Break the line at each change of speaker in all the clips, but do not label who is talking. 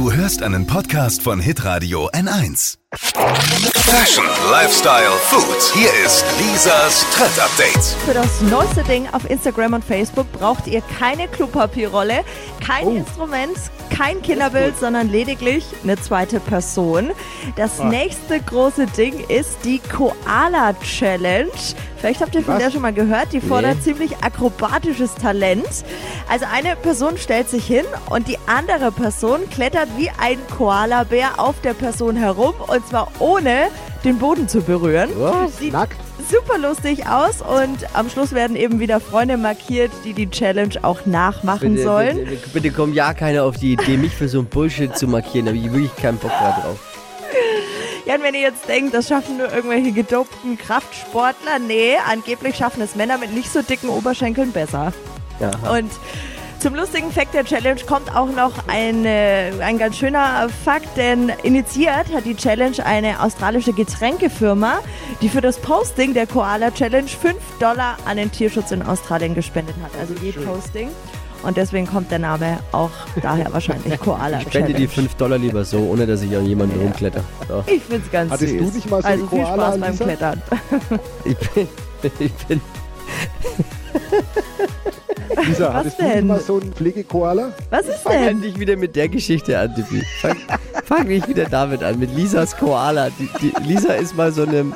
Du hörst einen Podcast von Hitradio N1. Fashion, Lifestyle, Food. Hier ist Lisas Trend Update.
Für das neueste Ding auf Instagram und Facebook braucht ihr keine Klopapierrolle, kein
Oh.
Instrument, kein Kinderbild, sondern lediglich eine zweite Person. Das
Ah.
nächste große Ding ist die Koala Challenge. Vielleicht habt ihr von
Was?
der schon mal gehört. Die fordert
Nee.
ziemlich akrobatisches Talent. Also eine Person stellt sich hin und die andere Person klettert wie ein Koalabär auf der Person herum und zwar ohne den Boden zu berühren.
Was?
Sieht
Nackt?
super lustig aus und am Schluss werden eben wieder Freunde markiert, die die Challenge auch nachmachen
Bitte,
sollen.
bitte, bitte, bitte kommt ja keiner auf die Idee, mich für so ein Bullshit zu markieren. Da habe ich wirklich keinen Bock mehr drauf.
Ja, und wenn ihr jetzt denkt, das schaffen nur irgendwelche gedopten Kraftsportler, nee, angeblich schaffen es Männer mit nicht so dicken Oberschenkeln besser.
Ja.
Und zum lustigen Fact der Challenge kommt auch noch eine, ein ganz schöner Fakt, denn initiiert hat die Challenge eine australische Getränkefirma, die für das Posting der Koala Challenge 5 Dollar an den Tierschutz in Australien gespendet hat. Also je Posting. Und deswegen kommt der Name auch daher wahrscheinlich Koala
Ich spende
Challenge.
die 5 Dollar lieber so, ohne dass ich an jemanden rumkletter. So.
Ich find's ganz
Hattest
süß.
du nicht mal so
also viel
Koala,
Spaß beim
Lisa?
Klettern.
Ich bin, ich bin,
Lisa, hattest du
denn?
mal so einen Pflegekoala?
Was ist
fang
denn?
nicht wieder mit der Geschichte an, Tippi. Fang, fang nicht wieder damit an, mit Lisas Koala. Die, die, Lisa ist mal so einem,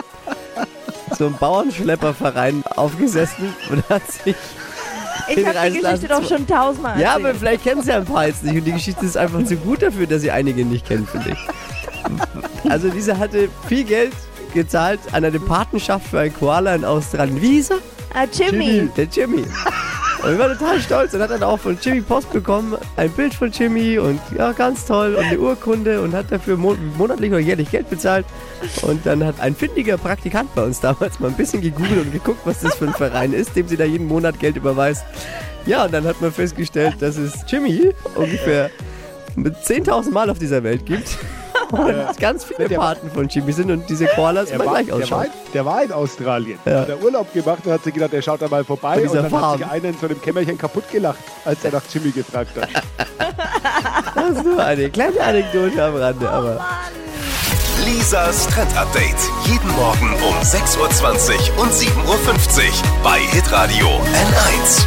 so einem Bauernschlepperverein aufgesessen und hat sich
Ich habe die Geschichte doch schon tausendmal
Ja,
erzählt.
aber vielleicht kennen sie ja ein paar jetzt nicht. Und die Geschichte ist einfach zu gut dafür, dass sie einige nicht kennen, finde ich. Also Lisa hatte viel Geld gezahlt an eine Patenschaft für einen Koala in Australien. Wie hieß er?
Ah, Jimmy.
Der Jimmy. Und ich war total stolz und hat dann auch von Jimmy Post bekommen, ein Bild von Jimmy und ja, ganz toll und eine Urkunde und hat dafür mon monatlich oder jährlich Geld bezahlt. Und dann hat ein findiger Praktikant bei uns damals mal ein bisschen gegoogelt und geguckt, was das für ein Verein ist, dem sie da jeden Monat Geld überweist. Ja, und dann hat man festgestellt, dass es Jimmy ungefähr mit 10.000 Mal auf dieser Welt gibt. Und ganz viele
Der-
Paten von Jimmy sind und diese Koalas
Der
immer
war,
gleich
der, war,
ausschauen.
der war in Australien.
Ja.
Hat er Urlaub gemacht und hat sich gedacht, er schaut da mal vorbei.
Bei
Und dann
Farm.
hat sich einer in so einem Kämmerchen kaputt gelacht, als er nach Jimmy gefragt hat.
Das ist nur eine kleine Anekdote am Rande, aber...
Lisas Trend Update. Jeden Morgen um 6.20 Uhr und 7.50 Uhr bei Hitradio N1.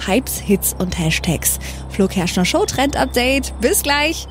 Hypes, Hits und Hashtags. Flo Kerschner Show Trend Update. Bis gleich.